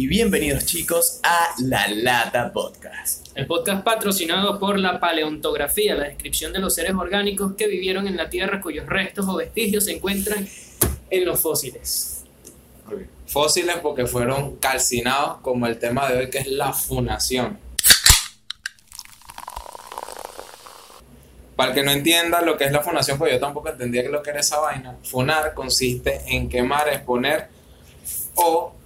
y bienvenidos chicos a La Lata Podcast. El podcast patrocinado por la paleontografía, la descripción de los seres orgánicos que vivieron en la Tierra cuyos restos o vestigios se encuentran en los fósiles. Fósiles porque fueron calcinados como el tema de hoy que es la funación. Para el que no entienda lo que es la funación, pues yo tampoco entendía que lo que era esa vaina. Funar consiste en quemar, exponer o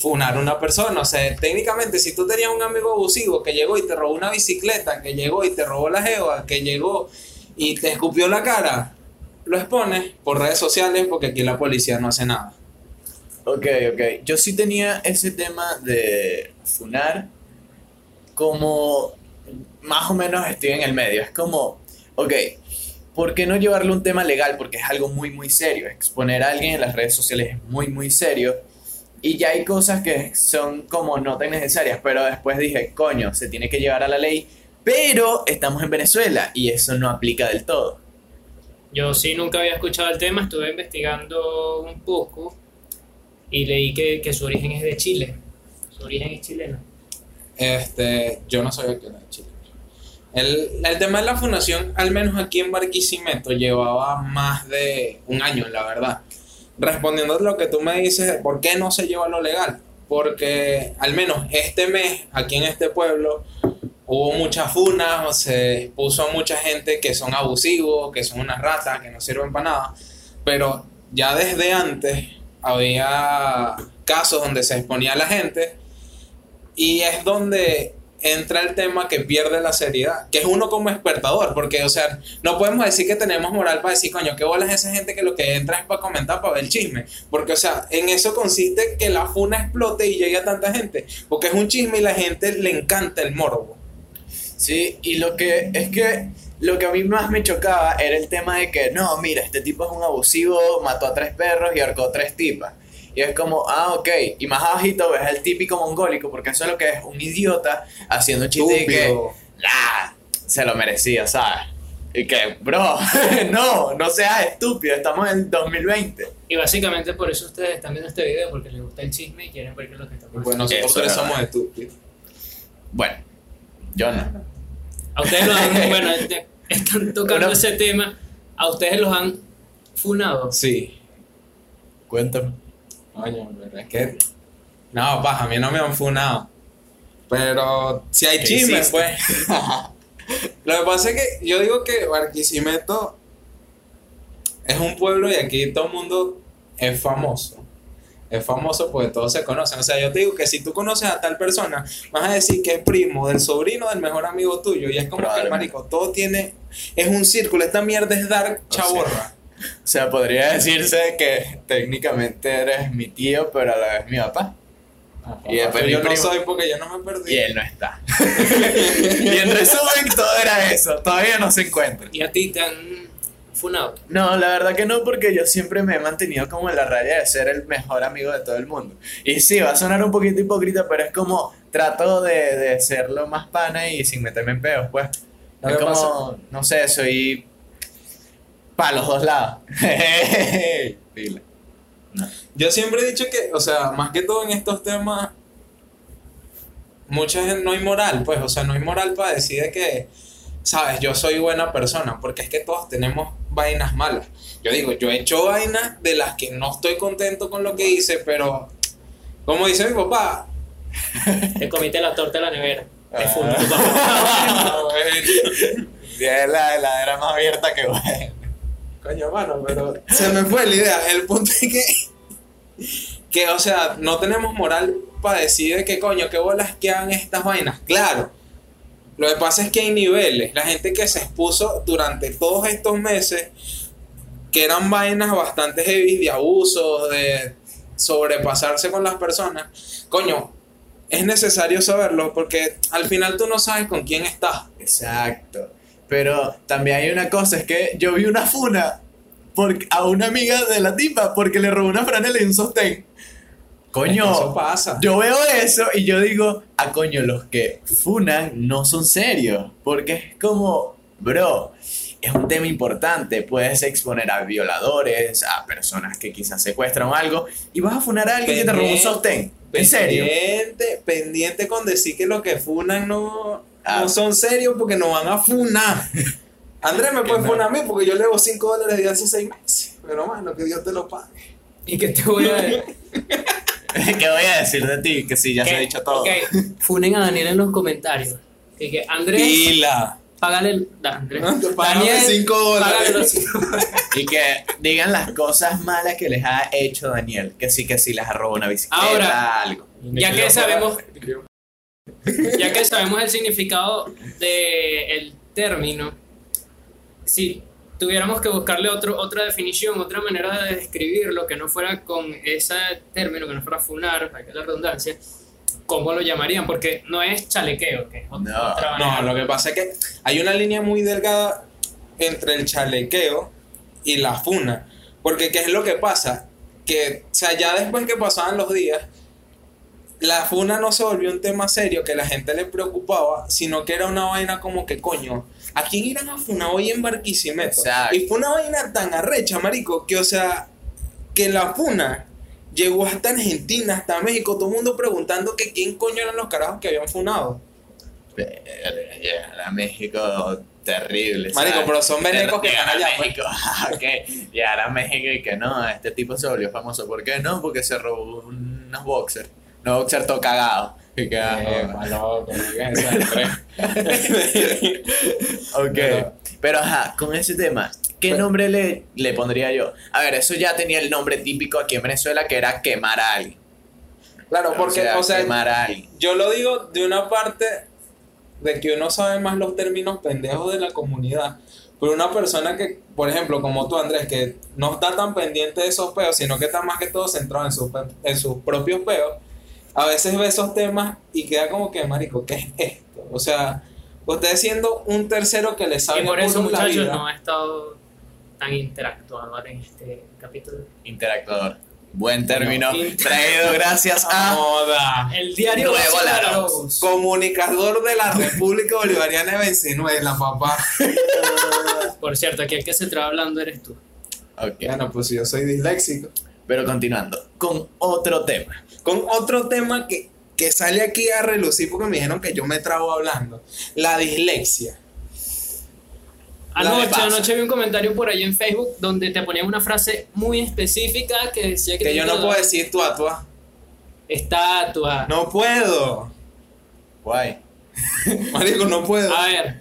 funar a una persona. O sea, técnicamente, si tú tenías un amigo abusivo que llegó y te robó una bicicleta, que llegó y te robó la jeva, que llegó y te escupió la cara, lo expones por redes sociales porque aquí la policía no hace nada. Ok, ok. Yo sí tenía ese tema de funar como más o menos estoy en el medio. Es como, ok, ¿por qué no llevarle un tema legal? Porque es algo muy, muy serio. Exponer a alguien en las redes sociales es muy, muy serio. Y ya hay cosas que son como no tan necesarias, pero después dije, coño, se tiene que llevar a la ley, pero estamos en Venezuela y eso no aplica del todo. Yo sí nunca había escuchado el tema, estuve investigando un poco y leí que, que su origen es de Chile. Su origen es chileno. Este, yo no sabía que era de Chile. El, el tema de la fundación, al menos aquí en Barquisimeto, llevaba más de un año, la verdad. Respondiendo a lo que tú me dices, ¿por qué no se lleva lo legal? Porque al menos este mes, aquí en este pueblo, hubo muchas funas, se puso a mucha gente que son abusivos, que son unas ratas, que no sirven para nada. Pero ya desde antes había casos donde se exponía a la gente y es donde entra el tema que pierde la seriedad, que es uno como espectador, porque, o sea, no podemos decir que tenemos moral para decir, coño, qué bolas esa gente que lo que entra es para comentar, para ver el chisme, porque, o sea, en eso consiste que la funa explote y llegue a tanta gente, porque es un chisme y la gente le encanta el morbo. Sí, y lo que es que lo que a mí más me chocaba era el tema de que, no, mira, este tipo es un abusivo, mató a tres perros y ahorcó a tres tipas. Y es como, ah, ok. Y más abajito ves el típico mongólico, porque eso es lo que es un idiota haciendo un chiste que, Estúpido. ah, se lo merecía, ¿sabes? Y que, bro, no, no seas estúpido, estamos en 2020. Y básicamente por eso ustedes están viendo este video, porque les gusta el chisme y quieren ver qué es lo que está pasando. Bueno, nosotros somos estúpidos. Bueno, yo no. A ustedes los han, bueno, este- están tocando Una- ese tema, a ustedes los han funado. Sí. Cuéntame. Coño, pero es que. No, paja, a mí no me han funado. Pero si hay ¿Qué chismes, hiciste? pues. Lo que pasa es que yo digo que Barquisimeto es un pueblo y aquí todo el mundo es famoso. Es famoso porque todos se conocen. O sea, yo te digo que si tú conoces a tal persona, vas a decir que es primo del sobrino del mejor amigo tuyo. Y es como que, Probablemente. marico, todo tiene. Es un círculo. Esta mierda es dar chaborra. O sea, podría decirse que técnicamente eres mi tío, pero a la vez mi papá. Y después mi yo no soy porque yo no me perdí. Y él no está. y en resumen, todo era eso. Todavía no se encuentra. Y a ti te han funado. No, la verdad que no, porque yo siempre me he mantenido como en la raya de ser el mejor amigo de todo el mundo. Y sí, va a sonar un poquito hipócrita, pero es como trato de, de ser lo más pana y sin meterme en peos, pues. Es como, pasa- no sé, soy para los dos lados. Pila. Yo siempre he dicho que, o sea, más que todo en estos temas, mucha gente no hay moral, pues, o sea, no hay moral para decir de que, sabes, yo soy buena persona, porque es que todos tenemos vainas malas. Yo digo, yo he hecho vainas de las que no estoy contento con lo que hice, pero, como dice mi papá, Te comiste la torta de la nevera. Te Ah. la heladera más abierta que bueno. Coño, mano, pero se me fue la idea. El punto es que, que, o sea, no tenemos moral para decir de que, coño, qué bolas que hagan estas vainas. Claro, lo que pasa es que hay niveles. La gente que se expuso durante todos estos meses, que eran vainas bastante heavy de abuso, de sobrepasarse con las personas, coño, es necesario saberlo porque al final tú no sabes con quién estás. Exacto. Pero también hay una cosa, es que yo vi una funa por, a una amiga de la tipa porque le robó una franela y un sostén. Coño, Eso pasa. yo veo eso y yo digo, a coño, los que funan no son serios. Porque es como, bro, es un tema importante. Puedes exponer a violadores, a personas que quizás secuestran algo, y vas a funar a alguien que te robó un sostén. ¿En serio? Pendiente, pendiente con decir que lo que funan no, Ah. No son serios porque nos van a funar. Andrés me puede funar a mí porque yo le debo 5 dólares de hace 6 meses. Pero mano, que Dios te lo pague. ¿Y qué te voy a decir? ¿Qué voy a decir de ti? Que sí, ya se ha dicho todo. Ok, funen a Daniel en los comentarios. Que, que Andrés, Pila. págale el. da, Andrés. No, dólares. los cinco dólares. Y que digan las cosas malas que les ha hecho Daniel. Que sí, que sí, les ha robado una bicicleta, Ahora. algo. Ya que sabemos, ya que sabemos el significado del término, si tuviéramos que buscarle otro, otra definición, otra manera de describirlo que no fuera con ese término, que no fuera funar, para que la redundancia, ¿cómo lo llamarían? Porque no es chalequeo, que es No, otra No, lo que pasa es que hay una línea muy delgada entre el chalequeo y la funa. Porque, ¿qué es lo que pasa? Que, o sea, ya después que pasaban los días, la funa no se volvió un tema serio que la gente le preocupaba, sino que era una vaina como que, coño, ¿a quién irán a funar hoy en Barquisimeto? Exacto. Y fue una vaina tan arrecha, marico, que, o sea, que la funa llegó hasta Argentina, hasta México, todo el mundo preguntando que quién coño eran los carajos que habían funado. A México, terrible. Marico, ¿sabes? pero son venecos que están allá, pues. México, ok. Llegar a México y que no, este tipo se volvió famoso. ¿Por qué no? Porque se robó unos boxers. Todo cagados. Y que, Eh. Ok. Pero- Pero ajá, con ese tema, ¿qué Pero- nombre le, le pondría yo? A ver, eso ya tenía el nombre típico aquí en Venezuela que era quemar a alguien. Claro, porque, o sea, quemar a alguien. yo lo digo de una parte de que uno sabe más los términos pendejos de la comunidad. Pero una persona que, por ejemplo, como tú, Andrés, que no está tan pendiente de esos peos, sino que está más que todo centrado en, sus pe- en sus propios peos, a veces ve esos temas y queda como que, marico, ¿qué es esto? O sea, usted siendo un tercero que le sabe Y por eso, la muchachos, vida, no ha estado tan interactuado en este capítulo. Interactuador. Buen término. In- Traído gracias a. Joda. El diario Nuevo Laros. Comunicador de la República Bolivariana de Venezuela, papá. Por cierto, aquí el que se traba hablando eres tú. Ok. Bueno, pues yo soy disléxico. Pero continuando, con otro tema. Con otro tema que, que sale aquí a relucir porque me dijeron que yo me trabo hablando. La dislexia. La Anoche, anoche vi un comentario por ahí en Facebook donde te ponían una frase muy específica que decía que, Que yo no puedo decir tu atua. estatua. No puedo. Guay. Marico, no puedo. A ver,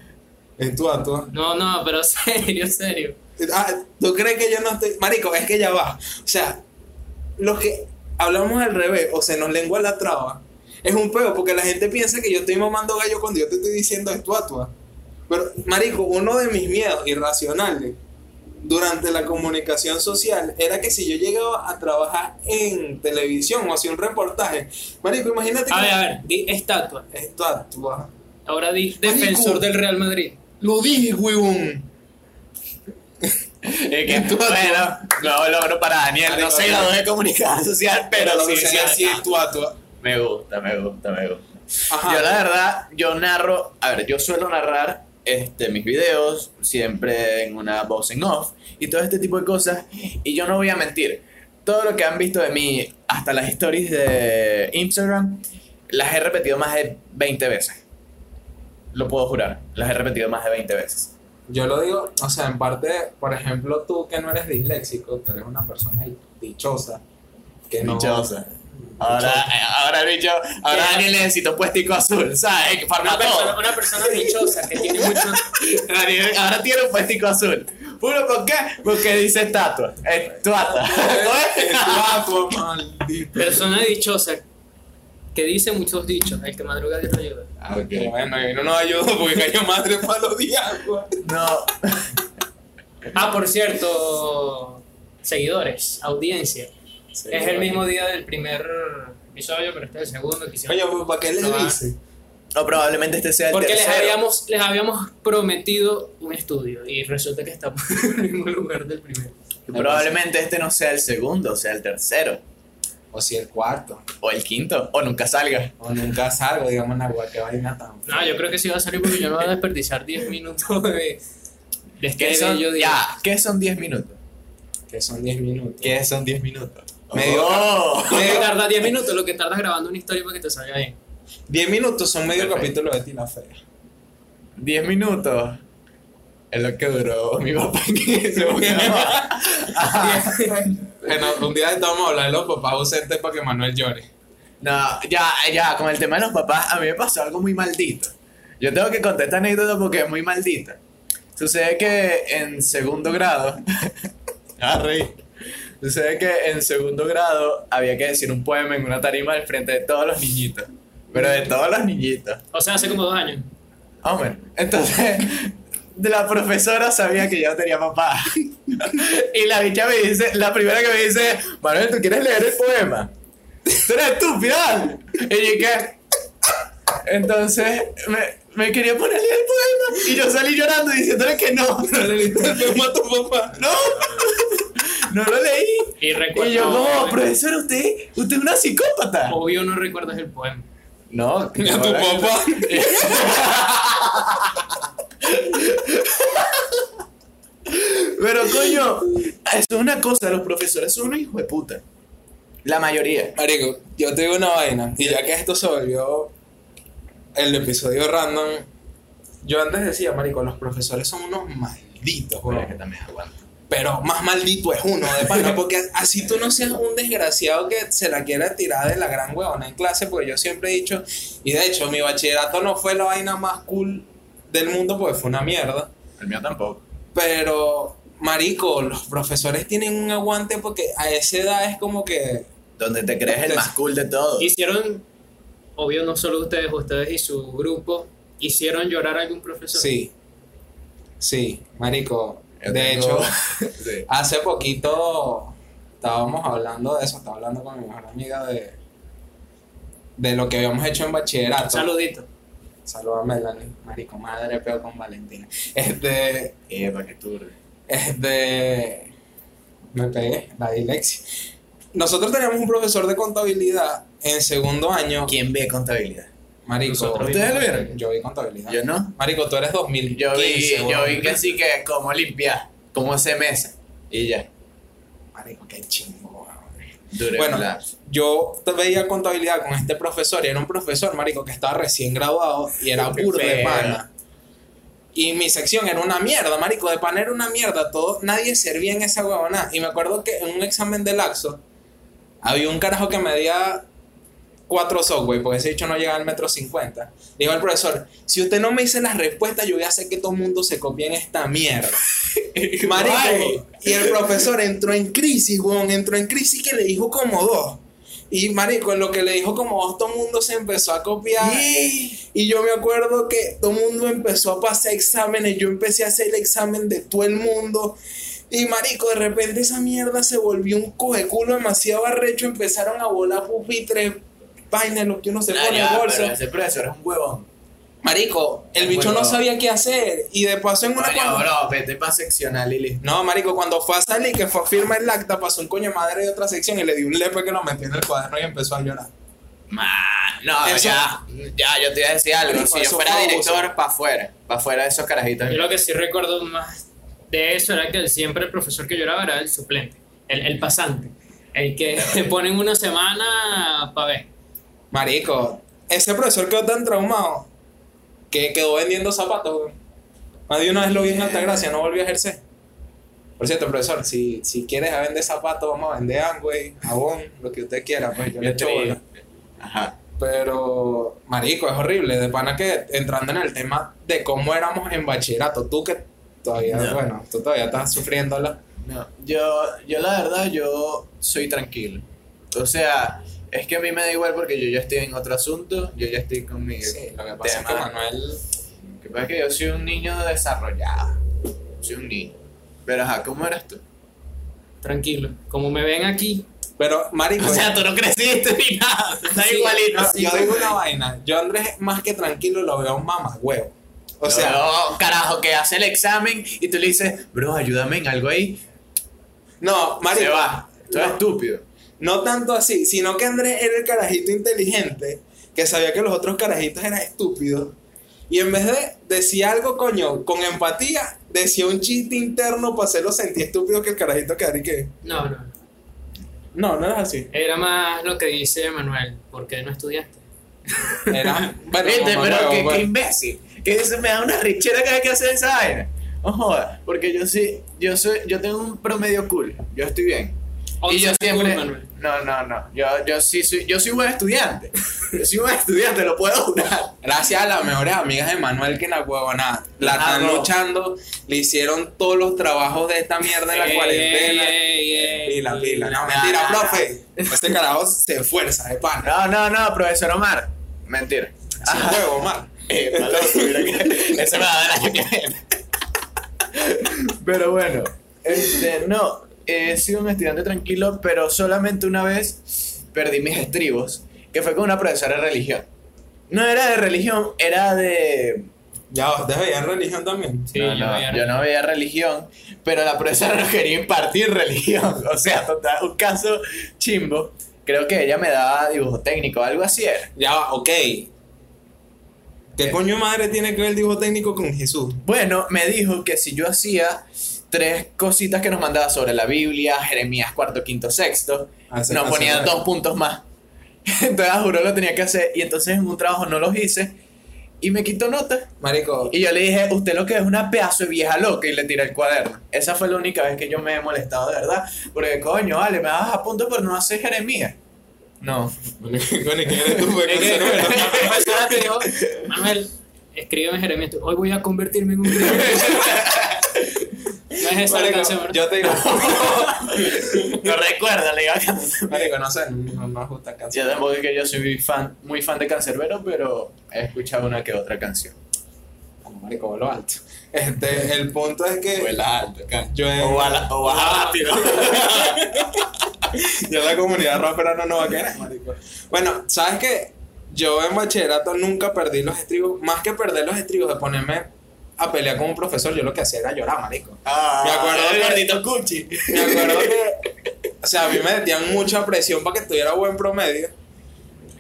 En tu atua. no, no, pero serio, serio. Ah, ¿Tú crees que yo no estoy.? Marico, es que ya va. O sea, los que hablamos al revés o se nos lengua la traba es un peo porque la gente piensa que yo estoy mamando gallo cuando yo te estoy diciendo es tu atua. Pero, Marico, uno de mis miedos irracionales durante la comunicación social era que si yo llegaba a trabajar en televisión o hacía un reportaje, Marico, imagínate A que ver, a ver, di estatua. es tu atua. Ahora di Marico. defensor del Real Madrid. Lo dije, huevón. Y que, Tú- bueno, no logro para Daniel. No se graduó de comunicación social, pero lo sí. que sí, sea así sí. es tu atua. Me gusta, me gusta, me gusta. Ajá. Yo la verdad, yo narro, a ver, yo suelo narrar este, mis videos siempre en una voz en off y todo este tipo de cosas y yo no voy a mentir, todo lo que han visto de mí, hasta las stories de Instagram, las he repetido más de 20 veces. Lo puedo jurar, las he repetido más de 20 veces. Yo lo digo, o sea, en parte, por ejemplo, tú que no eres disléxico, tú eres una persona dichosa. Que no, Dichosa. Ahora, eh, ahora bicho, ahora ¿Qué? Daniel necesita un puestico azul, ¿sabes? Una Farma persona, todo. una persona dichosa que tiene mucho. Daniel ahora tiene un puestico azul. ¿Puro por qué? Porque dice estatua. Estatua. Es tu atua, maldito. Persona dichosa que dice muchos dichos. El que madruga Dios te ayuda. Ah, Que Bueno, y no nos ayudó porque cayó madre para los diablos. No. Ah, por cierto, seguidores, audiencia. es el mismo día del primer episodio, pero este es el segundo. Oye, pues, ¿para qué les No va. dice? O probablemente este sea el Porque les tercero. habíamos, les habíamos prometido un estudio y resulta que estamos en el mismo lugar del primero. Y probablemente este no sea el segundo, sea el tercero. O si el cuarto. O el quinto. O nunca salga. O nunca salgo, digamos, en agua, que vaina tan. No, yo creo que sí va a salir porque yo no voy a desperdiciar 10 minutos de, de este ¿Qué son, bello día. ya, ¿qué son 10 minutos? Que son 10 minutos. ¿Qué son 10 minutos? Medio- Oh. Tarda 10 minutos, lo que tardas grabando una historia para que te salga bien. 10 minutos son medio Perfecto. capítulo de Tina Fea. 10 minutos. Es lo que duró mi papá en ese programa. Bueno, un día estamos a hablar de los papás ausentes para que Manuel llore. No, ya, ya, con el tema de los papás, a mí me pasó algo muy maldito. Yo tengo que contar esta anécdota porque es muy maldita. Sucede que en segundo grado. ah, reí. Sucede que en segundo grado había que decir un poema en una tarima al frente de todos los niñitos. Pero de todos los niñitos. O sea, hace como dos años. Ah, bueno. Entonces, la profesora sabía que yo tenía papá. y la bicha me dice, la primera que me dice, Manuel, ¿tú quieres leer el poema? Tú eres estúpida. Y yo que... Entonces, me, me quería poner a leer el poema. Y yo salí llorando diciéndole que no. No le leíste el poema a tu papá. No. No lo leí. Y recuerdo. Y yo como, profesora, usted, usted es una psicópata. Obvio no recuerdas el poema. No, A tu papá. Pero coño, eso es una cosa, los profesores son unos hijos de puta. La mayoría. Marico, yo te digo una vaina. Y ya que esto se volvió el episodio random, yo antes decía, Marico, los profesores son unos malditos, también. Pero más maldito es uno, de pana, porque así tú no seas un desgraciado que se la quiera tirar de la gran huevona en clase, porque yo siempre he dicho, y de hecho mi bachillerato no fue la vaina más cool del mundo, porque fue una mierda. El mío tampoco. Pero, marico, los profesores tienen un aguante porque a esa edad es como que... Donde te crees el más cool de todos. Hicieron, obvio, no solo ustedes, ustedes y su grupo, hicieron llorar a algún profesor. Sí, sí, marico. Yo De tengo- hecho, Sí. hace poquito estábamos hablando de eso, estaba hablando con mi mejor amiga de, de lo que habíamos hecho en bachillerato. Saludito. Saludos a Melanie, marico, madre, peo con Valentina. Este, Eh, para que tú. este, me pegué, la dilexia. Nosotros teníamos un profesor de contabilidad en segundo año. ¿Quién ve contabilidad? Marico, ¿Ustedes lo vieron? Yo vi contabilidad. Yo no. Marico, tú eres 2015. Yo vi, yo vi que sí que como limpiar, como hacer mesa. Y ya. Marico, qué chingo. Duré Bueno, yo veía contabilidad con este profesor y era un profesor, marico, que estaba recién graduado y era burda de pana. Y mi sección era una mierda, marico, de pana era una mierda, todo, nadie servía en esa huevona. Y me acuerdo que en un examen de laxo había un carajo que medía cuatro software, porque ese dicho no llega al metro cincuenta. Dijo el profesor, si usted no me dice las respuestas, yo voy a hacer que todo el mundo se copie en esta mierda. Marico, y el profesor entró en crisis, weón, entró en crisis que le dijo como dos. Y marico, en lo que le dijo como dos, todo el mundo se empezó a copiar. Y yo me acuerdo que todo el mundo empezó a pasar exámenes, yo empecé a hacer el examen de todo el mundo. Y marico, de repente esa mierda se volvió un cojeculo demasiado arrecho, empezaron a volar pupitres, vainas, lo que uno se Ah, pone ya, en bolsa. pero ese es un huevón. Marico, el bicho no sabía qué hacer. Y de paso en una Coño, cuando- bro, vete para seccional listo. No, marico, cuando fue a salir, que fue a firmar el acta, pasó un coño de madre de otra sección y le dio un lepe que lo metió en el cuaderno y empezó a llorar. Man, no, Eso- ya, ya, yo te iba a decir algo. Marico, Si yo fuera fue director, para afuera, para afuera de esos carajitos. Yo lo que sí recuerdo más de eso era que el- siempre el profesor que lloraba era el suplente, el, el pasante, el que ponen una semana para ver. Marico, ese profesor quedó tan traumado que quedó vendiendo zapatos, güey. Más de una vez lo vi en Altagracia, no volvió a ejercer. Por cierto, profesor, si, si quieres a vender zapatos, vamos a vender Amway, jabón, lo que usted quiera, pues yo le echo bola. Ajá. Pero, marico, es horrible. De pana que entrando en el tema de cómo éramos en bachillerato, tú que todavía, No. bueno, tú todavía estás sufriéndola. No, yo, yo la verdad, yo soy tranquilo. O sea, es que a mí me da igual porque yo ya estoy en otro asunto, yo ya estoy con mi Sí, lo que pasa tema. es que Manuel. Lo que pasa es que yo soy un niño desarrollado. Soy un niño. Pero ajá, ¿cómo eras tú? Tranquilo, como me ven aquí, Pero, marico. O sea, tú no creciste ni nada, estás sí, igualito. no, yo digo una vaina. Yo, Andrés, más que tranquilo, lo veo un mamagüevo. O sea, no, carajo, que hace el examen y tú le dices, bro, ayúdame en algo ahí. no, marico. Se va. Tú eres estúpido. No tanto así, sino que Andrés era el carajito inteligente que sabía que los otros carajitos eran estúpidos. Y en vez de decir algo, coño, con empatía, decía un chiste interno para hacerlo sentir estúpido que el carajito y que. No, no. No, no era así. Era más lo que dice Manuel. ¿Por qué no estudiaste? Era. Bueno, pero qué, pues. qué imbécil. Que eso me da una richera cada vez que hace esa vaina. No porque yo sí, yo soy, yo tengo un promedio cool. Yo estoy bien. Y yo siempre. No, no, no. Yo, yo sí soy, yo soy buen estudiante. Yo soy buen estudiante, lo puedo jurar. Gracias a las mejores amigas de Manuel que la huevona la están Claro. luchando, le hicieron todos los trabajos de esta mierda en la Ey, cuarentena. ey, ey, Pila, pila. No, mentira, nah. profe. Este carajo se esfuerza de pana. No, no, no, profesor Omar. Mentira. Sin huevo, mal. Eh, malo, Eso me va a dar año que viene. Pero bueno, este, no, he sido un estudiante tranquilo, pero solamente una vez perdí mis estribos, que fue con una profesora de religión. No era de religión, era de... Ya, ustedes veían religión también. Sí, no, yo no, veía- yo no veía religión, pero la profesora no quería impartir religión. O sea, total, un caso chimbo. Creo que ella me daba dibujo técnico, algo así era. Ya va, ok. ¿Qué coño madre tiene que ver el dibujo técnico con Jesús? Bueno, me dijo que si yo hacía tres cositas que nos mandaba sobre la Biblia, Jeremías cuarto, quinto, sexto, Hace- nos hace ponían nueve. dos puntos más. Entonces, a juro lo tenía que hacer. Y entonces en un trabajo no los hice. Y me quitó notas. Marico, Y yo le dije, usted lo que es una pedazo de vieja loca. Y le tiré el cuaderno. Esa fue la única vez que yo me he molestado de verdad. Porque, coño, vale, me das a punto pero no haces Jeremías. No. ¿quién eres tú? Fue Es que cancerbero. la profesora te dijo, Manuel, escríbeme Jeremías. Hoy voy a convertirme en un. No es esa la canción, ¿verdad? yo te digo, No recuerda, le iba a cantar. Marico, no sé, no me gusta canción. Yo tampoco es que yo soy muy fan, muy fan de Cancerbero, pero he escuchado una que otra canción. Bueno, marico, vuelo alto. Este, el punto es que alto, yo en- O, bala- o baja rápido. ya la comunidad rapera no nos va a querer, marico. Bueno, ¿sabes qué? Yo en bachillerato nunca perdí los estribos, más que perder los estribos de ponerme a pelear con un profesor, yo lo que hacía era llorar, marico. Ah, Me acuerdo el que- gordito Cuchi. Me acuerdo que, o sea, a mí me metían mucha presión para que tuviera buen promedio.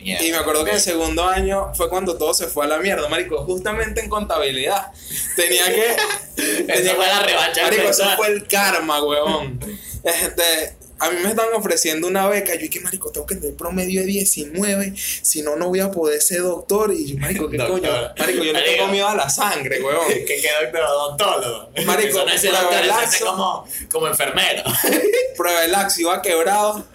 Y me acuerdo que en el segundo año fue cuando todo se fue a la mierda, marico. Justamente en contabilidad. Tenía que... tenía fue que- la revancha Marico, eso fue el karma, huevón. Este, a mí me estaban ofreciendo una beca. Yo dije, marico, tengo que tener promedio de 19. Si no, no voy a poder ser doctor. Y yo, marico, ¿qué Doctor. coño? Marico, yo le tengo miedo a la sangre, huevón. que qué doctor, odontólogo. Marico, no es doctor, ser como, como enfermero. Prueba el Ax iba quebrado.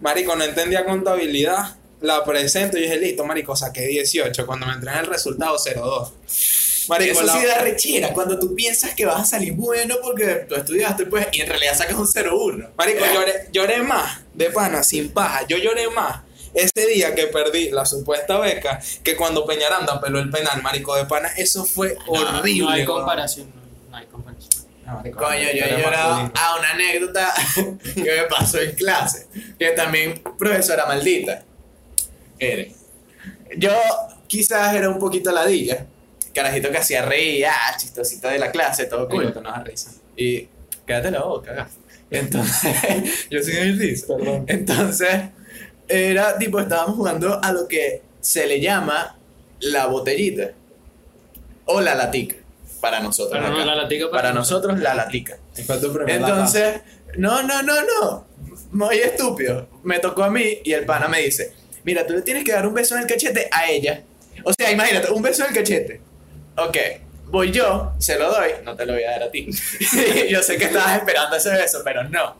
Marico, no entendía contabilidad. La presento y dije, listo, marico, saqué 18. Cuando me entregan el resultado, 0-2. Marico, Eso la- sí da rechera, cuando tú piensas que vas a salir bueno porque tú estudiaste, pues, y en realidad sacas un 0-1. Marico, lloré, lloré más de pana, sin paja. Yo lloré más ese día que perdí la supuesta beca que cuando Peñaranda peló el penal, marico, de pana. Eso fue horrible. No hay comparación. No, no hay comparación. No, marico, Coño, yo he llorado a una anécdota que me pasó en clase. Que también, profesora maldita. Eres. Yo quizás era un poquito ladilla. Carajito que hacía reír, ah, chistosito de la clase, todo cool. no das risa. Y quédate la boca. Entonces, yo soy el risa. Perdón. Entonces, era tipo, estábamos jugando a lo que se le llama la botellita. O la latica. Para nosotros. Pero no, acá. la latica para para nosotros, la latica. Entonces, no, no, no, no. Muy estúpido. Me tocó a mí y el pana me dice, mira, tú le tienes que dar un beso en el cachete a ella. O sea, imagínate, un beso en el cachete. Ok, voy yo, se lo doy, no te lo voy a dar a ti. yo sé que estabas esperando ese beso, pero no.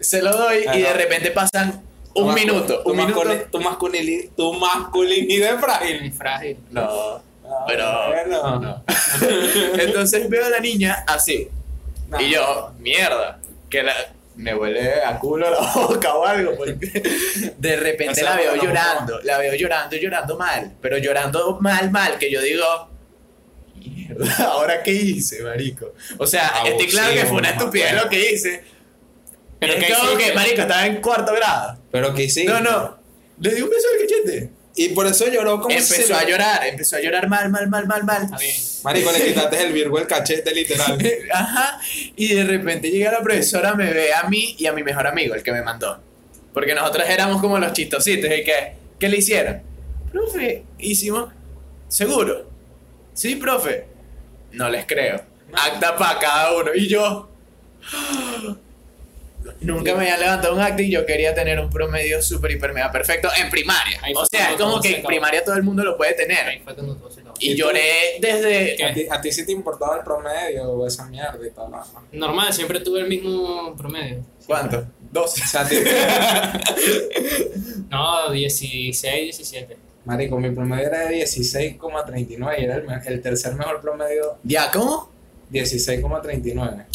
Se lo doy y de repente pasan Tu un mascu- minuto. Tu, Un minuto. tu, masculini- tu masculinidad es frágil. Frágil. No, pero... Bueno. no. Entonces veo a la niña así. No. Y yo, mierda, que la, me huele a culo la boca o algo, porque de repente la veo no llorando, la veo llorando, llorando mal, pero llorando mal, mal, que yo digo, ¿ahora qué hice, marico? O sea, estoy claro que fue una estupidez lo que hice, pero que, marico, estaba en cuarto grado. Pero que sí. No, no, le di un beso al cachete. Y por eso lloró como si Empezó a llorar, empezó a llorar mal, mal, mal, mal, mal. Está bien. Marico, le quitaste el virgo el cachete, literal. Ajá. Y de repente llega la profesora, me ve a mí y a mi mejor amigo, el que me mandó. Porque nosotros éramos como los chistositos. ¿Y qué? ¿Qué le hicieron? Profe, hicimos. ¿Seguro? Sí, profe. No les creo. acta para cada uno. Y yo. Nunca me había levantado un acta y yo quería tener un promedio súper, hiper, mega perfecto en primaria. Ahí O sea, es como que en primaria todo el mundo lo puede tener. Y lloré desde. ¿A ti, a ti sí te importaba el promedio o esa mierda y tal. ¿no? Normal, siempre tuve el mismo promedio. ¿Cuánto? Dos. No, 16, 17. Marico, mi promedio era de 16,39 y era el, me- el tercer mejor promedio, ¿Ya cómo? 16,39.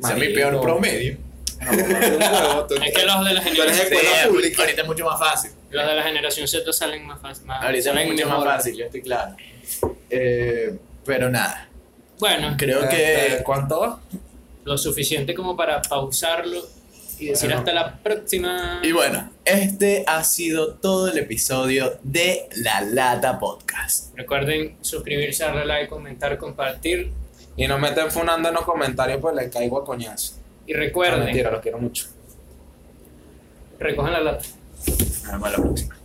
Ese es mi peor promedio. No, tú- Es que los de la generación, Sí, pública. ahorita es mucho más fácil. los de la generación Z salen más fácil. Más, Ahorita es salen mucho más fácil, yo estoy claro. Eh, pero nada, Bueno, creo que Este, ¿Cuánto? lo suficiente como para pausarlo y decir Bueno. hasta la próxima. Y bueno, este ha sido todo el episodio de La Lata Podcast. Recuerden suscribirse, darle like, comentar, compartir. Y nos meten funando en los comentarios, pues le caigo a coñazo. Y No, recuerden, mentira, los quiero mucho. recojan la lata. Nos vemos la próxima.